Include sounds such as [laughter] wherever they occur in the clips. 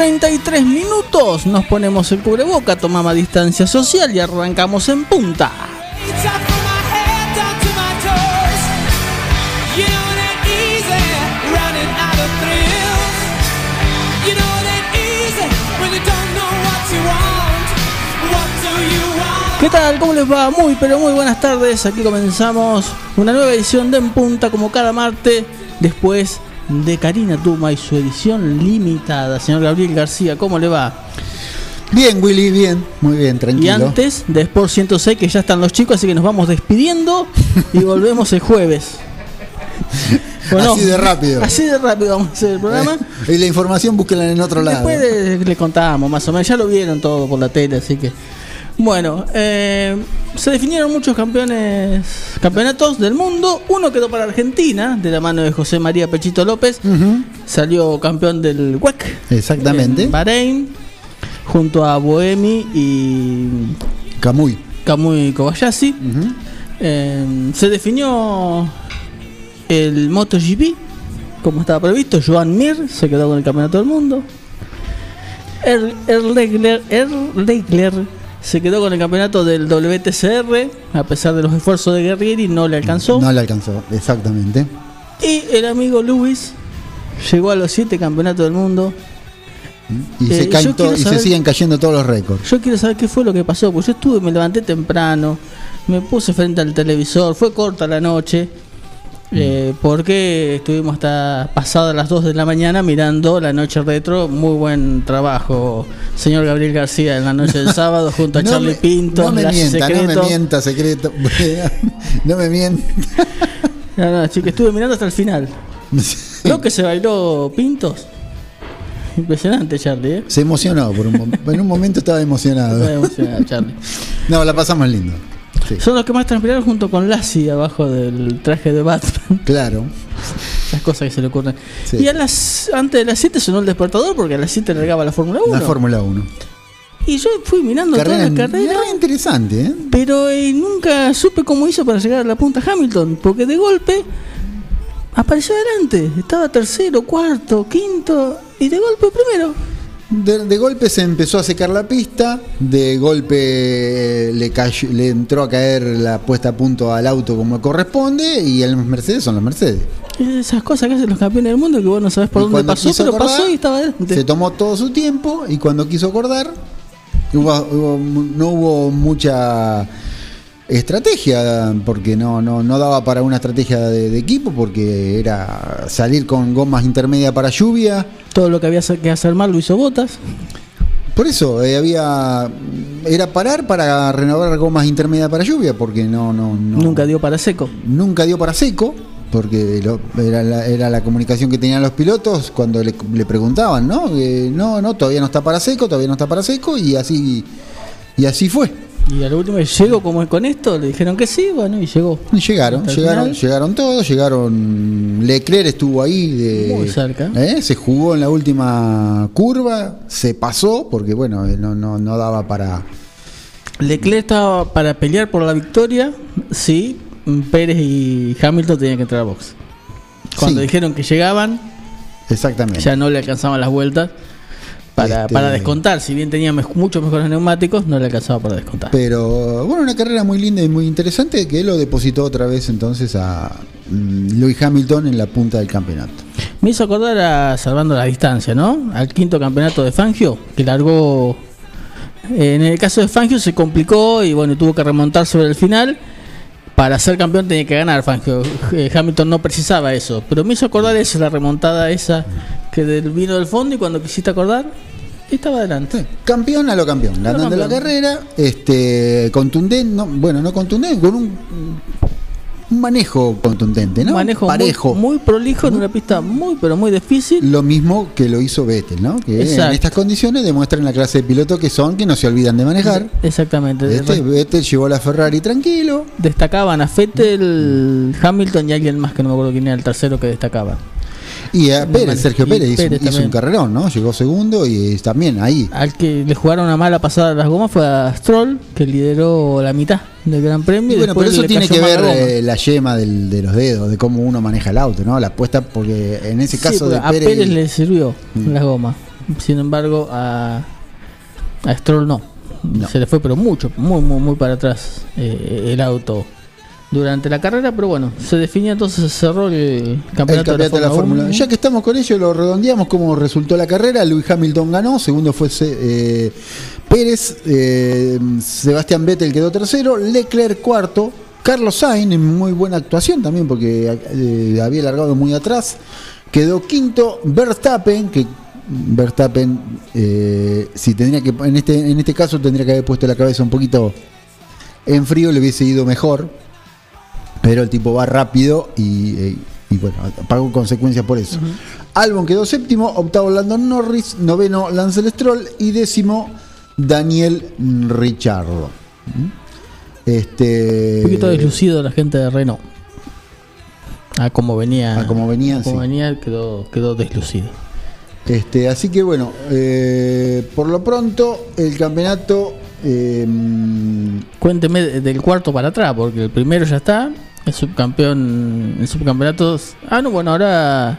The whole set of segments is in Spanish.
19.33 minutos, nos ponemos el cubreboca, tomamos distancia social y arrancamos en punta. ¿Qué tal? ¿Cómo les va? Muy pero muy buenas tardes. Aquí comenzamos una nueva edición de En Punta como cada martes después de Karina Tuma y su edición limitada. Señor Gabriel García, ¿cómo le va? Bien, Willy, bien, muy bien, tranquilo. Y antes de Sport 106, que ya están los chicos, así que nos vamos despidiendo y [laughs] volvemos el jueves. así de rápido. Así de rápido vamos a hacer el programa. y la información búsquela en otro lado. Después le contamos, más o menos. Ya lo vieron todo por la tele, así que. Bueno, eh, se definieron muchos campeones, campeonatos del mundo. Uno quedó para Argentina, de la mano de José María Pechito López. Salió campeón del WEC. Exactamente. En Bahrein, junto a Boemi y. Kamui. Kamui Kobayashi. Eh, se definió el MotoGP, como estaba previsto. Joan Mir se quedó con el campeonato del mundo. Erlegler, Erlegler se quedó con el campeonato del WTCR, a pesar de los esfuerzos de Guerrieri, no le alcanzó. No le alcanzó, exactamente. Y el amigo Luis llegó a los siete campeonatos del mundo. Y, se, eh, y se siguen cayendo todos los récords. Yo quiero saber qué fue lo que pasó, porque yo estuve, me levanté temprano, me puse frente al televisor, fue corta la noche eh, porque estuvimos hasta pasadas las 2 de la mañana mirando la noche retro. Muy buen trabajo, señor Gabriel García, en la noche del [laughs] sábado junto a Charlie Pinto. No me mienta, no me mienta, secreto. [laughs] no me mienta. no, no, que estuve mirando hasta el final. [laughs] Lo que se bailó Pintos. Impresionante, Charlie. ¿eh? Se emocionó, por un, en un momento estaba emocionado. Estaba emocionado, Charlie. No, la pasamos lindo. Son los que más transpiraron junto con Lassie abajo del traje de Batman. [laughs] Claro. Las cosas que se le ocurren. Y a las, antes de las 7 sonó el despertador porque a las 7 regaba la Fórmula 1. La Fórmula 1. Y yo fui mirando toda la carrera. Era interesante, ¿eh? Pero eh, nunca supe cómo hizo para llegar a la punta Hamilton. Porque de golpe apareció adelante. Estaba tercero, cuarto, quinto. Y de golpe primero. De, golpe se empezó a secar la pista, de golpe le, le entró a caer la puesta a punto al auto como corresponde y el Mercedes son los Mercedes. Esas cosas que hacen los campeones del mundo que vos no sabes por dónde pasó, pero pasó y estaba adelante. Se tomó todo su tiempo y cuando quiso acordar, no hubo mucha estrategia, porque no, no, no daba para una estrategia de, equipo, porque era salir con gomas intermedias para lluvia. Todo lo que había que hacer mal lo hizo Botas. Por eso, eh, había era parar para renovar gomas intermedias para lluvia, porque no, no, Nunca dio para seco. Nunca dio para seco, porque era, la, era, la, comunicación que tenían los pilotos cuando le, preguntaban, ¿no? no, no, todavía no está para seco, todavía no está para seco, y así, y así fue. Y al último llegó como con esto, le dijeron que sí, bueno, y llegó. Y llegaron, llegaron, llegaron todos, llegaron. Leclerc estuvo ahí de. Muy cerca. ¿eh? Se jugó en la última curva, se pasó, porque bueno, eh, no, no, no daba para. Leclerc estaba para pelear por la victoria, sí. Pérez y Hamilton tenían que entrar a box. Cuando dijeron que llegaban, Exactamente. ya no le alcanzaban las vueltas para, este, para descontar. Si bien tenía muchos mejores neumáticos, no le alcanzaba para descontar. Pero bueno, una carrera muy linda y muy interesante que lo depositó otra vez entonces a mm, Louis Hamilton en la punta del campeonato. Me hizo acordar a Salvando la Distancia, ¿no? Al quinto campeonato de Fangio, que largó. Eh, en el caso de Fangio se complicó y bueno, tuvo que remontar sobre el final. Para ser campeón tenía que ganar Fangio. Eh, Hamilton no precisaba eso. Pero me hizo acordar eso, la remontada esa que vino del fondo y cuando quisiste acordar, estaba adelante. Campeón a lo campeón, ganando la carrera, este contundente, no, bueno, no contundente, con un, un manejo contundente, ¿no? Un manejo parejo. Muy, prolijo en una pista muy, pero muy difícil. Lo mismo que lo hizo Vettel, ¿no? Que en estas condiciones demuestran la clase de piloto que son, que no se olvidan de manejar. Exactamente. Este, Vettel llevó la Ferrari tranquilo. Destacaban a Vettel, Hamilton y alguien más que no me acuerdo quién era el tercero que destacaba. Y a Pérez, Sergio Pérez, hizo, un carrerón, ¿no? Llegó segundo y también ahí. Al que le jugaron una mala pasada a las gomas fue a Stroll, que lideró la mitad del Gran Premio. Y, bueno, pero eso tiene que ver eh, la, yema de los dedos, de cómo uno maneja el auto, ¿no? La apuesta, porque en ese caso de a Pérez, le sirvió mm. las gomas. Sin embargo, a, a Stroll no. No. Se le fue, pero mucho, muy, muy, muy para atrás eh, el auto durante la carrera. Pero bueno, se definió entonces, se cerró el El campeonato, de la Fórmula 1. Ya que estamos con ello, lo redondeamos cómo resultó la carrera. Lewis Hamilton ganó, segundo fue eh, Pérez, eh, Sebastián Vettel quedó tercero, Leclerc cuarto, Carlos Sainz en muy buena actuación también porque eh, había largado muy atrás, quedó quinto, Verstappen que Verstappen si tendría que en este en este caso tendría que haber puesto la cabeza un poquito en frío le hubiese ido mejor pero el tipo va rápido y, eh, y bueno, pagó consecuencias por eso. Albon quedó séptimo, octavo Landon Norris, noveno Lance Stroll y décimo Daniel Richardo. ¿Mm? Este, Un poquito deslucido la gente de Renault. A como venía. A como venían, como sí. venía, quedó, quedó deslucido. Este, así que bueno, eh, por lo pronto el campeonato eh, Cuénteme de- del cuarto para atrás, porque el primero ya está. Subcampeón. El subcampeonato. Ah, no, bueno, ahora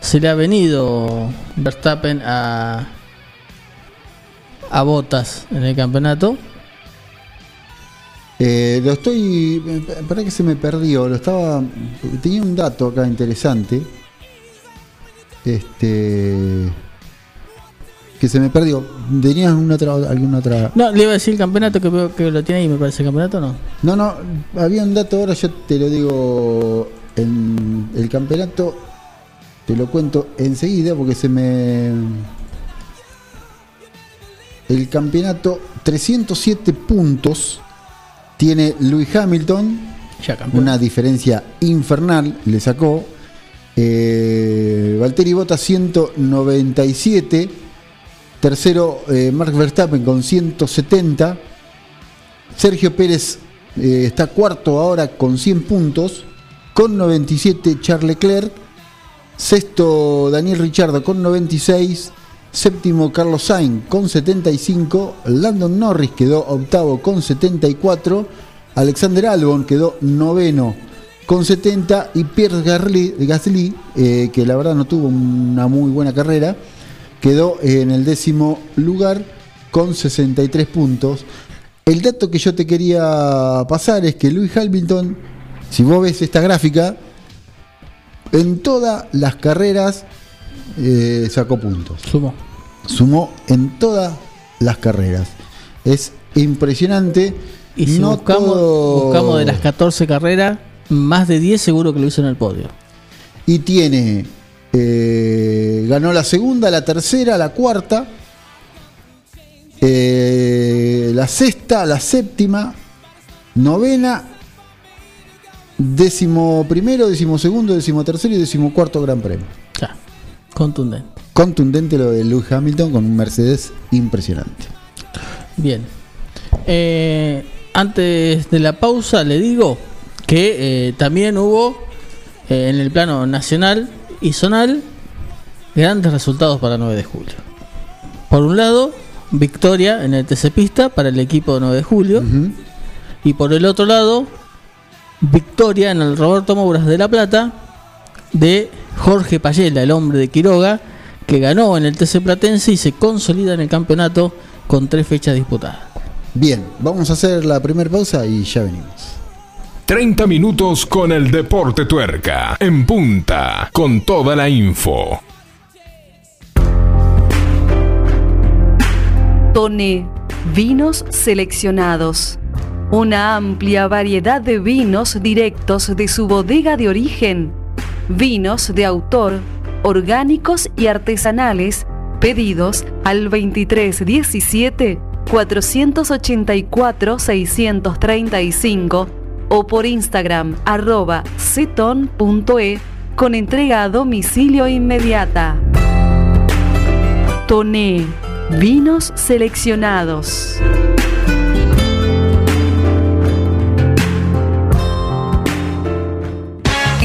se le ha venido Verstappen a. a Botas en el campeonato. Eh, lo estoy. Para que se me perdió. Lo estaba. Tenía un dato acá interesante. Este. Que se me perdió. ¿Tenías alguna otra, alguna otra.? No, le iba a decir el campeonato que veo que lo tiene ahí, me parece el campeonato, ¿no? No, no. Había un dato ahora, yo te lo digo. En el campeonato. Te lo cuento enseguida porque se me. El campeonato, 307 puntos. Tiene Lewis Hamilton. Ya campeón. una diferencia infernal le sacó. Eh, Valtteri Bottas 197. Tercero, eh, Mark Verstappen con 170. Sergio Pérez eh, está cuarto ahora con 100 puntos. Con 97, Charles Leclerc. Sexto, Daniel Richardo con 96. Séptimo, Carlos Sainz con 75. Landon Norris quedó octavo con 74. Alexander Albon quedó noveno con 70. Y Pierre Gasly, eh, que la verdad no tuvo una muy buena carrera, quedó en el décimo lugar con 63 puntos. El dato que yo te quería pasar es que Lewis Hamilton, si vos ves esta gráfica, en todas las carreras eh, sacó puntos. Sumo. Sumó en todas las carreras. Es impresionante. Y si No buscamos, todo- buscamos de las 14 carreras, más de 10 seguro que lo hizo en el podio. Y tiene. Eh, ganó la segunda, la tercera, la cuarta. eh, la sexta, la séptima, novena, décimo primero, décimo segundo, décimo tercero y décimo cuarto Gran Premio. Ya, contundente. Contundente lo de Lewis Hamilton con un Mercedes impresionante. Bien. Eh, antes de la pausa le digo que también hubo en el plano nacional y zonal grandes resultados para 9 de julio. Por un lado, victoria en el TC Pista para el equipo de 9 de julio. Y por el otro lado, victoria en el Roberto Mouras de La Plata de Jorge Payela, el hombre de Quiroga, que ganó en el TC Platense y se consolida en el campeonato con tres fechas disputadas. Bien, vamos a hacer la primera pausa y ya venimos. 30 minutos con el Deporte Tuerca. En punta, con toda la info. Tone, vinos seleccionados. Una amplia variedad de vinos directos de su bodega de origen. Vinos de autor, orgánicos y artesanales, pedidos al 2317 484 635 o por Instagram arroba ceton.e con entrega a domicilio inmediata. Toné, vinos seleccionados.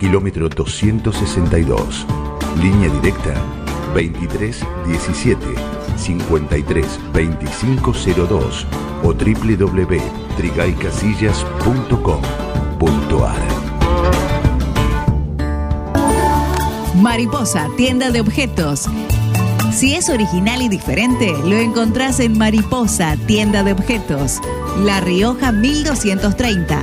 kilómetro 262. Línea directa 23 17 53 25 02 o www.trigaycasillas.com.ar Mariposa, tienda de objetos. Si es original y diferente, lo encontrás en Mariposa, tienda de objetos. La Rioja 1230.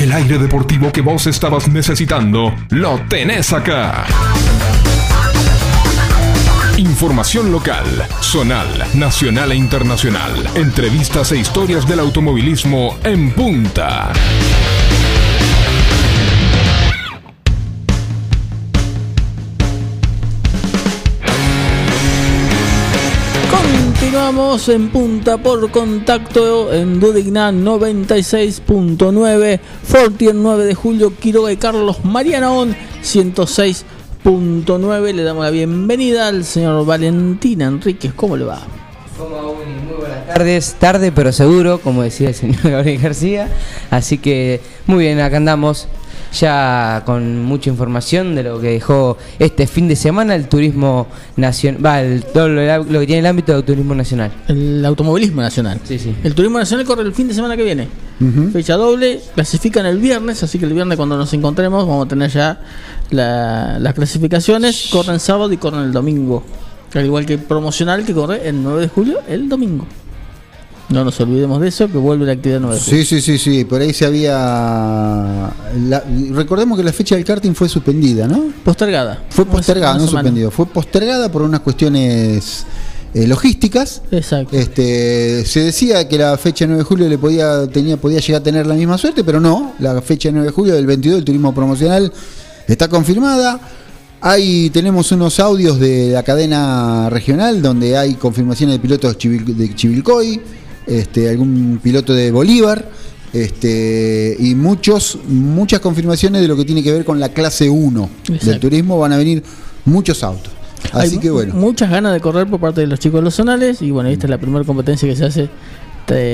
El aire deportivo que vos estabas necesitando, lo tenés acá. Información local, zonal, nacional e internacional. Entrevistas e historias del automovilismo en punta. Continuamos en punta por contacto en Dudigna 96.9, Fortien 9 de julio, Quiroga y Carlos Marianaón 106.9. Le damos la bienvenida al señor Valentín Enríquez. ¿Cómo le va? Muy buenas tardes, tarde pero seguro, como decía el señor [laughs] Gabriel García. Así que muy bien, acá andamos ya con mucha información de lo que dejó este fin de semana el turismo nacional, va, el- todo lo, lo que tiene el ámbito del turismo nacional. El automovilismo nacional. Sí, sí. El turismo nacional corre el fin de semana que viene. Fecha doble, clasifican el viernes, así que el viernes cuando nos encontremos vamos a tener ya la- las clasificaciones. Corren sábado y corren el domingo. Al igual que el promocional que corre el 9 de julio, el domingo. No nos olvidemos de eso, que vuelve la actividad nueva. Sí, sí, sí, sí. Por ahí se había. la- recordemos que la fecha del karting fue suspendida, ¿no? Postergada. Fue postergada, no suspendido. Fue postergada por unas cuestiones eh, logísticas. Exacto. Este, se decía que la fecha 9 de julio le podía, tenía, podía llegar a tener la misma suerte, pero no. La fecha 9 de julio del 22 del turismo promocional está confirmada. Ahí tenemos unos audios de la cadena regional donde hay confirmaciones de pilotos de Chivilcoy, este, algún piloto de Bolívar, este, y muchos, muchas confirmaciones de lo que tiene que ver con la clase 1 del turismo. Van a venir muchos autos. Así Hay que bueno. Muchas ganas de correr por parte de los chicos de los zonales. Y bueno, esta es la primera competencia que se hace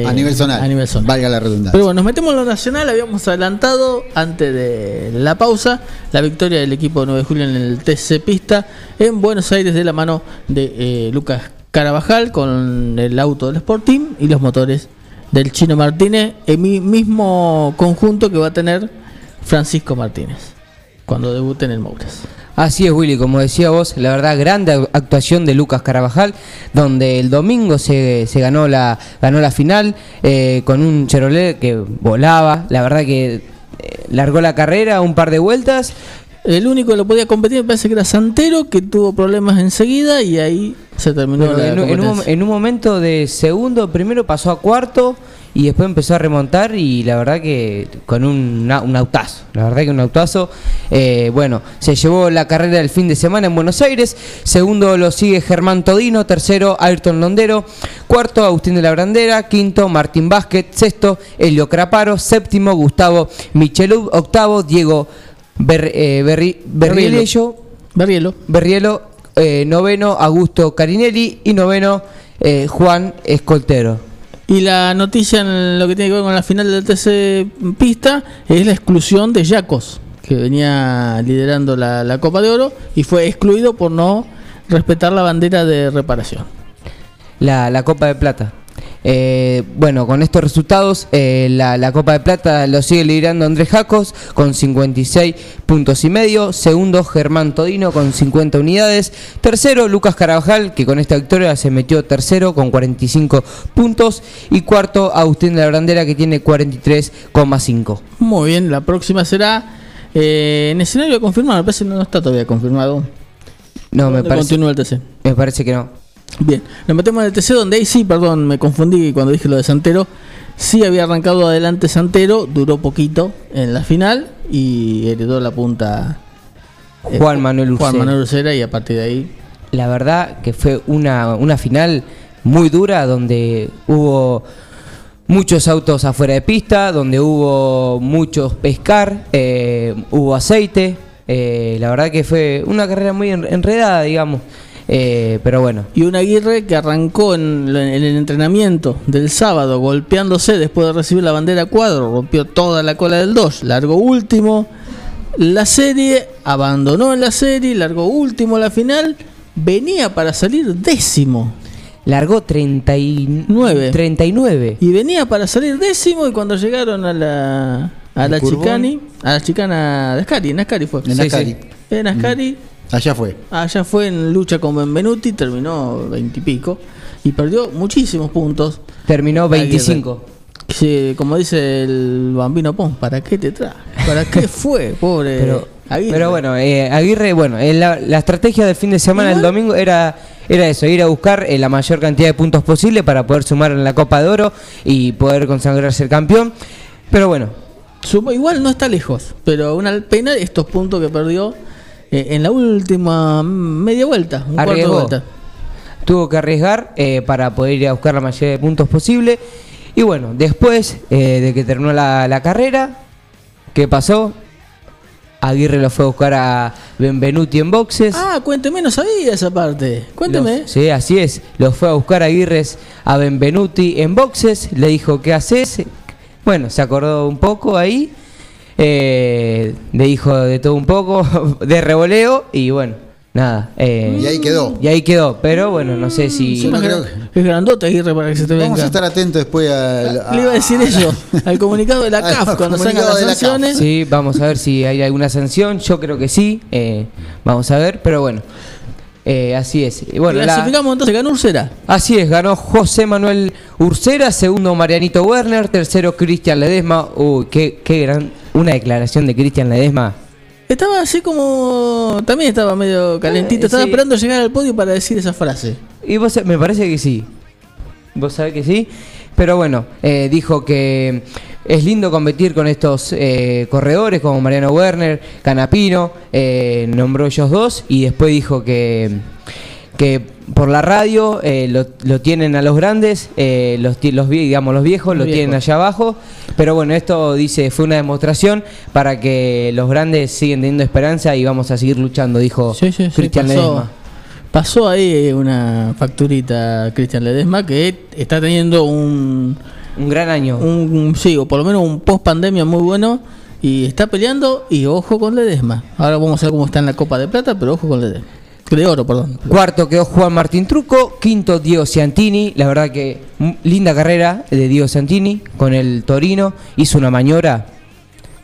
A nivel zonal. A nivel zonal. Valga la redundancia. Pero bueno, nos metemos en lo nacional. Habíamos adelantado antes de la pausa la victoria del equipo de 9 de julio en el TC Pista en Buenos Aires de la mano de eh, Lucas Carabajal con el auto del Sport Team y los motores del Chino Martínez, el mi- mismo conjunto que va a tener Francisco Martínez cuando debute en el Mouras. Así es, Willy, como decía vos, la verdad, grande actuación de Lucas Carabajal, donde el domingo se, se ganó la ganó la final eh, con un Chevrolet que volaba, la verdad que eh, largó la carrera un par de vueltas. El único que lo podía competir me parece que era Santero, que tuvo problemas enseguida y ahí se terminó la en, un- en un, competencia. en un momento de segundo, primero pasó a cuarto y después empezó a remontar y la verdad que con un, un autazo, la verdad que un autazo. Eh, bueno, se llevó la carrera del fin de semana en Buenos Aires, segundo lo sigue Germán Todino, tercero Ayrton Londero, cuarto Agustín de la Brandera, quinto Martín Vázquez, sexto Elio Craparo, séptimo Gustavo Michelub, octavo Diego Ber, eh, Berri- Berriello, Berrielo. Berrielo, eh, noveno Augusto Carinelli y noveno eh, Juan Escoltero. Y la noticia en lo que tiene que ver con la final del TC Pista es la exclusión de Yacos, que venía liderando la, la Copa de Oro y fue excluido por no respetar la bandera de reparación. La, la Copa de Plata. Eh, bueno, con estos resultados, eh, la, la Copa de Plata lo sigue liderando Andrés Jacos con 56 puntos y medio. Segundo, Germán Todino con 50 unidades. Tercero, Lucas Carabajal, que con esta victoria se metió tercero con 45 puntos. Y cuarto, Agustín de la Brandera, que tiene 43,5. Muy bien, la próxima será eh, en escenario confirmado, me parece que no está todavía confirmado. No, me ¿Dónde parece, continúa el TC? me parece que no. Bien, nos metemos en el TC donde ahí sí, perdón, me confundí cuando dije lo de Santero. Sí había arrancado adelante Santero, duró poquito en la final y heredó la punta eh, Juan Manuel Juan Ursera. Manuel Ursera y a partir de ahí La verdad que fue una, una final muy dura donde hubo muchos autos afuera de pista, donde hubo muchos pescar, eh, hubo aceite. eh, la verdad que fue una carrera muy en- enredada, digamos. Eh, pero bueno, y un Aguirre que arrancó en, el entrenamiento del sábado golpeándose después de recibir la bandera cuadro, rompió toda la cola del 2, largó último la serie, abandonó en la serie, largó último la final, venía para salir décimo. largó 39. Nueve. 39. Y venía para salir décimo y cuando llegaron a la a la chicani, a la chicana de Ascari, en Ascari fue. En Ascari. sí. En Ascari, Allá fue. allá fue en lucha con Benvenuti, terminó veintipico y, perdió muchísimos puntos. Terminó 25. Sí, como dice el bambino Pons, ¿para qué te traje? ¿Para qué [laughs] fue? Pobre Pero, Aguirre. pero bueno, eh, Aguirre, bueno, eh, la, la estrategia del fin de semana, el domingo, era, era eso, ir a buscar eh, la mayor cantidad de puntos posible para poder sumar en la Copa de Oro y poder consagrarse el campeón. Pero bueno, Sumo- igual no está lejos, pero una pena estos puntos que perdió eh, en la última media vuelta, un cuarto de vuelta. tuvo que arriesgar eh, para poder ir a buscar la mayoría de puntos posible. Y bueno, después eh, de que terminó la, la carrera, ¿qué pasó? Aguirre lo fue a buscar a Benvenuti en boxes. Ah, cuénteme, no sabía esa parte. Cuénteme. Los- sí, así es. Lo fue a buscar a Aguirres a Benvenuti en boxes. Le dijo, ¿qué haces? Bueno, se acordó un poco ahí. Eh, le dijo de todo un poco, [laughs] de revoleo. Y bueno, nada. eh, Y ahí quedó. y ahí quedó. Pero bueno, no sé si. Yo no es, creo gran- es grandote Aguirre para que se te venga. Vamos a estar atentos después al. Le iba a decir eso, [laughs] al comunicado de la [laughs] CAF cuando salgan las de la sanciones. Sí, vamos a ver si hay alguna sanción. Yo creo que sí. eh, vamos a ver, pero bueno. Eh, así es. Bueno, la- Clasificamos entonces, ganó Ursera. así es, ganó José Manuel Ursera, segundo Marianito Werner, tercero Cristian Ledesma. Uy, qué, qué gran. Una declaración de Cristian Ledesma. Estaba así como. También estaba medio calentito. Eh, Estaba sí. esperando llegar al podio para decir esa frase. Y vos, me parece que sí. Vos sabés que sí. Pero bueno, eh, dijo que es lindo competir con estos eh, corredores como Mariano Werner, Canapino, eh, nombró ellos dos y después dijo que, que por la radio eh, lo, lo tienen a los grandes, eh, los, los, digamos, los viejos Los lo tienen viejos. allá abajo. Pero bueno, esto dice fue una demostración para que los grandes siguen teniendo esperanza y vamos a seguir luchando, dijo Sí, sí, sí, Cristian pasó, Ledesma. pasó ahí una facturita Cristian Ledesma que está teniendo un, Un gran año. un sí, o por lo menos un post pandemia muy bueno y está peleando y ojo con Ledesma. Ahora vamos a ver cómo está en la Copa de Plata, pero ojo con Ledesma. De oro, perdón. Cuarto quedó Juan Martín Truco, quinto Diego Ciantini, la verdad que linda carrera de Diego Ciantini con el Torino, hizo una maniobra,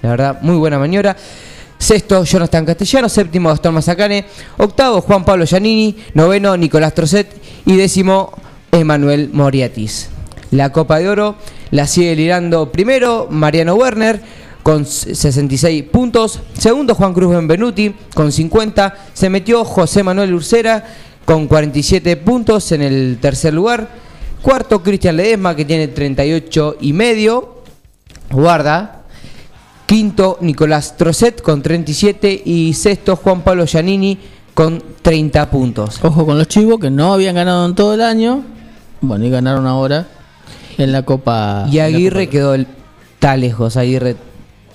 la verdad muy buena maniobra. Sexto Jonathan Castellano, séptimo Gastón Mazacane, octavo Juan Pablo Giannini, noveno Nicolás Trocet y décimo Emanuel Moriatis. La Copa de Oro la sigue liderando primero Mariano Werner con 66 puntos, segundo Juan Cruz Benvenuti con 50, se metió José Manuel Ursera con 47 puntos en el tercer lugar, cuarto Cristian Ledesma que tiene 38 y medio, guarda, Quinto, Nicolás Trocet con 37 y sexto, Juan Pablo Giannini con 30 puntos. Ojo con los chivos que no habían ganado en todo el año. Bueno, y ganaron ahora en la Copa. Y Aguirre Copa. quedó el- está lejos, Aguirre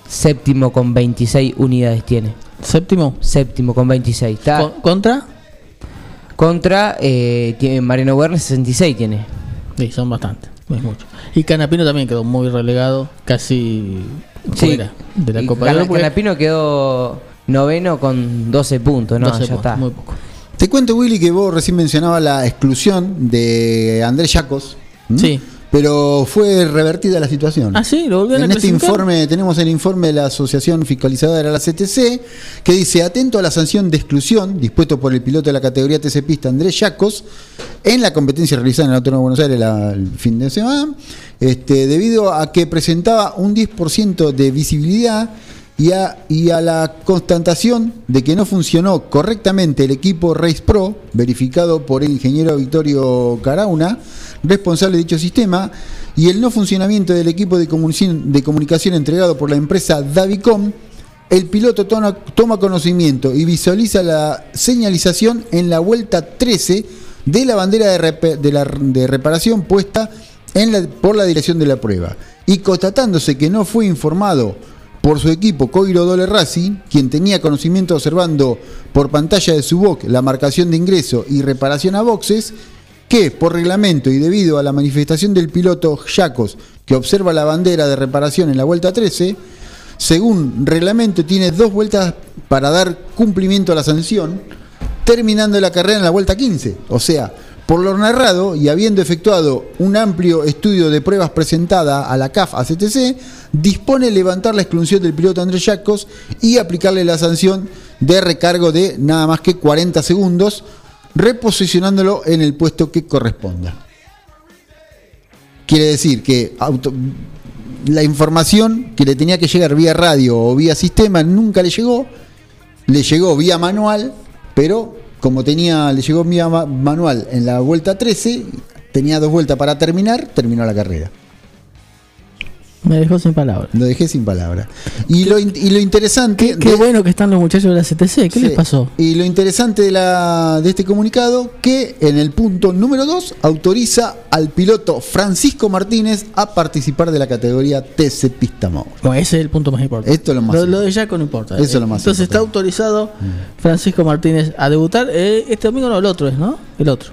séptimo con 26 unidades tiene. Séptimo. Séptimo con 26. Está Con- ¿Contra? contra eh, tiene Mariano Werner 66 tiene. Sí, son bastantes. Es mucho. Y Canapino también quedó muy relegado, casi Sí, fuera de la y Copa de Oro. porque Canapino quedó noveno con 12 puntos, no, 12 ya puntos, está. Muy poco. Te cuento, Willy, que vos recién mencionabas la exclusión de Andrés Yacos. Sí. Pero fue revertida la situación. Ah, sí, lo volvieron En a este informe tenemos el informe de la Asociación Fiscalizadora de la CTC que dice atento a la sanción de exclusión dispuesto por el piloto de la categoría TC Pista Andrés Yacos en la competencia realizada en el Autónomo de Buenos Aires la- el fin de semana este, debido a que presentaba un 10% de visibilidad y a, y a la constatación de que no funcionó correctamente el equipo Race Pro, verificado por el ingeniero Victorio Carauna, responsable de dicho sistema, y el no funcionamiento del equipo de comunicación, entregado por la empresa Davicom, el piloto toma, conocimiento y visualiza la señalización en la vuelta 13 de la bandera de, reparación puesta por la dirección de la prueba. Y constatándose que no fue informado por su equipo Coiro Dole Racing, quien tenía conocimiento observando por pantalla de su box la marcación de ingreso y reparación a boxes, que por reglamento y debido a la manifestación del piloto Yacos, que observa la bandera de reparación en la vuelta 13, según reglamento tiene dos vueltas para dar cumplimiento a la sanción, terminando la carrera en la vuelta 15. O sea, por lo narrado y habiendo efectuado un amplio estudio de pruebas presentada a la CAF ACTC, dispone levantar la exclusión del piloto Andrés Yacos y aplicarle la sanción de recargo de nada más que 40 segundos, reposicionándolo en el puesto que corresponda. Quiere decir que auto- la información que le tenía que llegar vía radio o vía sistema nunca le llegó, le llegó vía manual, pero como tenía, le llegó vía ma- manual en la vuelta 13, tenía dos vueltas para terminar, terminó la carrera. Me dejó sin palabras. Lo dejé sin palabras. Y lo, y lo interesante. Qué de- bueno que están los muchachos de la CTC. ¿Qué Sí. les pasó? Y lo interesante de, la, de este comunicado, que en el punto número 2 autoriza al piloto Francisco Martínez a participar de la categoría TC Pista. Bueno, ese es el punto más importante. Esto es lo más Lo, importante. de Jaco no importa. Eso es lo más Entonces está autorizado Francisco Martínez a debutar. eh, este domingo no, el otro es, ¿no? El otro.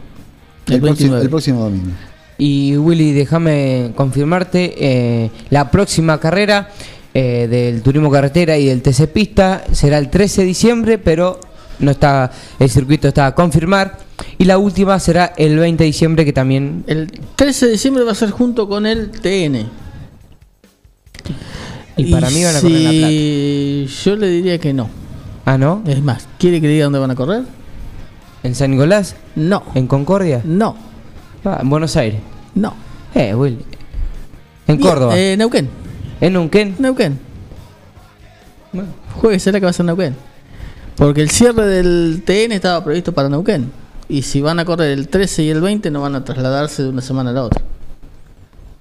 El, próximo, 29. el próximo domingo. Y Willy, déjame confirmarte, eh, la próxima carrera eh, del turismo carretera y del TC Pista será el 13 de diciembre, pero no está el circuito está a confirmar. Y la última será el 20 de diciembre, que también... El 13 de diciembre va a ser junto con el TN. Y para mí van a correr en La si- Yo le diría que no. Ah, ¿no? Es más, ¿quiere que le diga dónde van a correr? ¿En San Nicolás? No. ¿En Concordia? No. Ah, en Buenos Aires. No. Eh, Willy. En Córdoba. Eh, Neuquén. ¿En Neuquén? Neuquén. Juegue será que va a ser Neuquén. Porque el cierre del TN estaba previsto para Neuquén. Y si van a correr el 13 y el 20, no van a trasladarse de una semana a la otra.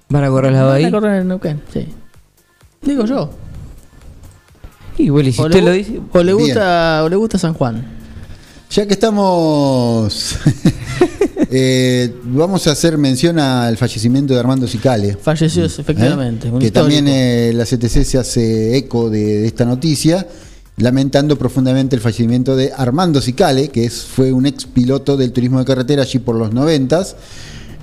¿Van a correr la Van ahí? a correr en Neuquén, sí. Digo yo. Y Willy, si o, usted le, lo dice. o le gusta, o le gusta San Juan. Ya que estamos. [laughs] [laughs] eh, vamos a hacer mención al fallecimiento de Armando Sicale. Falleció, efectivamente. un ¿Eh? que histórico. también eh, la CTC se hace eco de, de esta noticia, lamentando profundamente el fallecimiento de Armando Sicale, que es, fue un ex piloto del turismo de carretera allí por los noventas.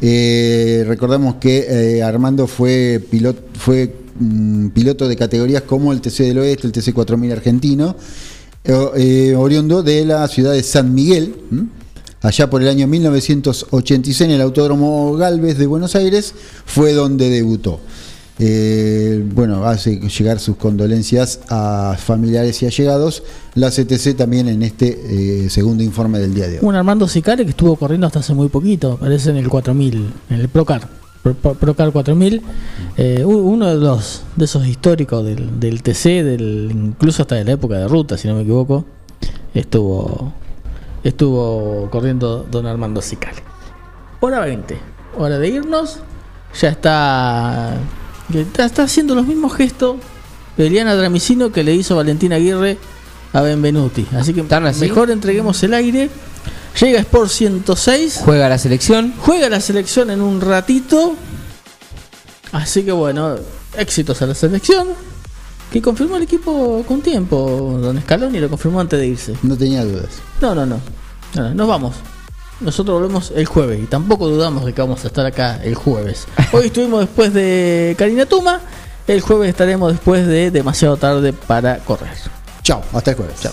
Recordamos que Armando fue piloto, fue mm, piloto de categorías como el TC del Oeste, el TC 4000 argentino, oriundo de la ciudad de San Miguel. ¿m? Allá por el año 1986 en el Autódromo Galvez de Buenos Aires fue donde debutó. Eh, bueno, hace llegar sus condolencias a familiares y allegados. La CTC también en este eh, segundo informe del día de hoy. Un Armando Sicare que estuvo corriendo hasta hace muy poquito, parece en el 4000, en el Procar. Pro- Pro- Procar 4000, eh, uno de los de esos históricos del, del TC, del, incluso hasta de la época de ruta, si no me equivoco, estuvo estuvo corriendo don Armando Sicale. Hora 20, hora de irnos, ya está, está, está haciendo los mismos gestos de Eliana Dramicino que le hizo Valentina Aguirre a Benvenuti. Así que mejor entreguemos el aire. Llega Sport 106. Juega la selección. Juega la selección en un ratito. Así que bueno, éxitos a la selección. Que confirmó el equipo con tiempo, don Scaloni lo confirmó antes de irse. No tenía dudas. No, no, no. No, no, nos vamos. Nosotros volvemos el jueves y tampoco dudamos de que vamos a estar acá el jueves. [laughs] Hoy estuvimos después de Karina Tuma. El jueves estaremos después de demasiado tarde para correr. Chao, hasta el jueves. Chao.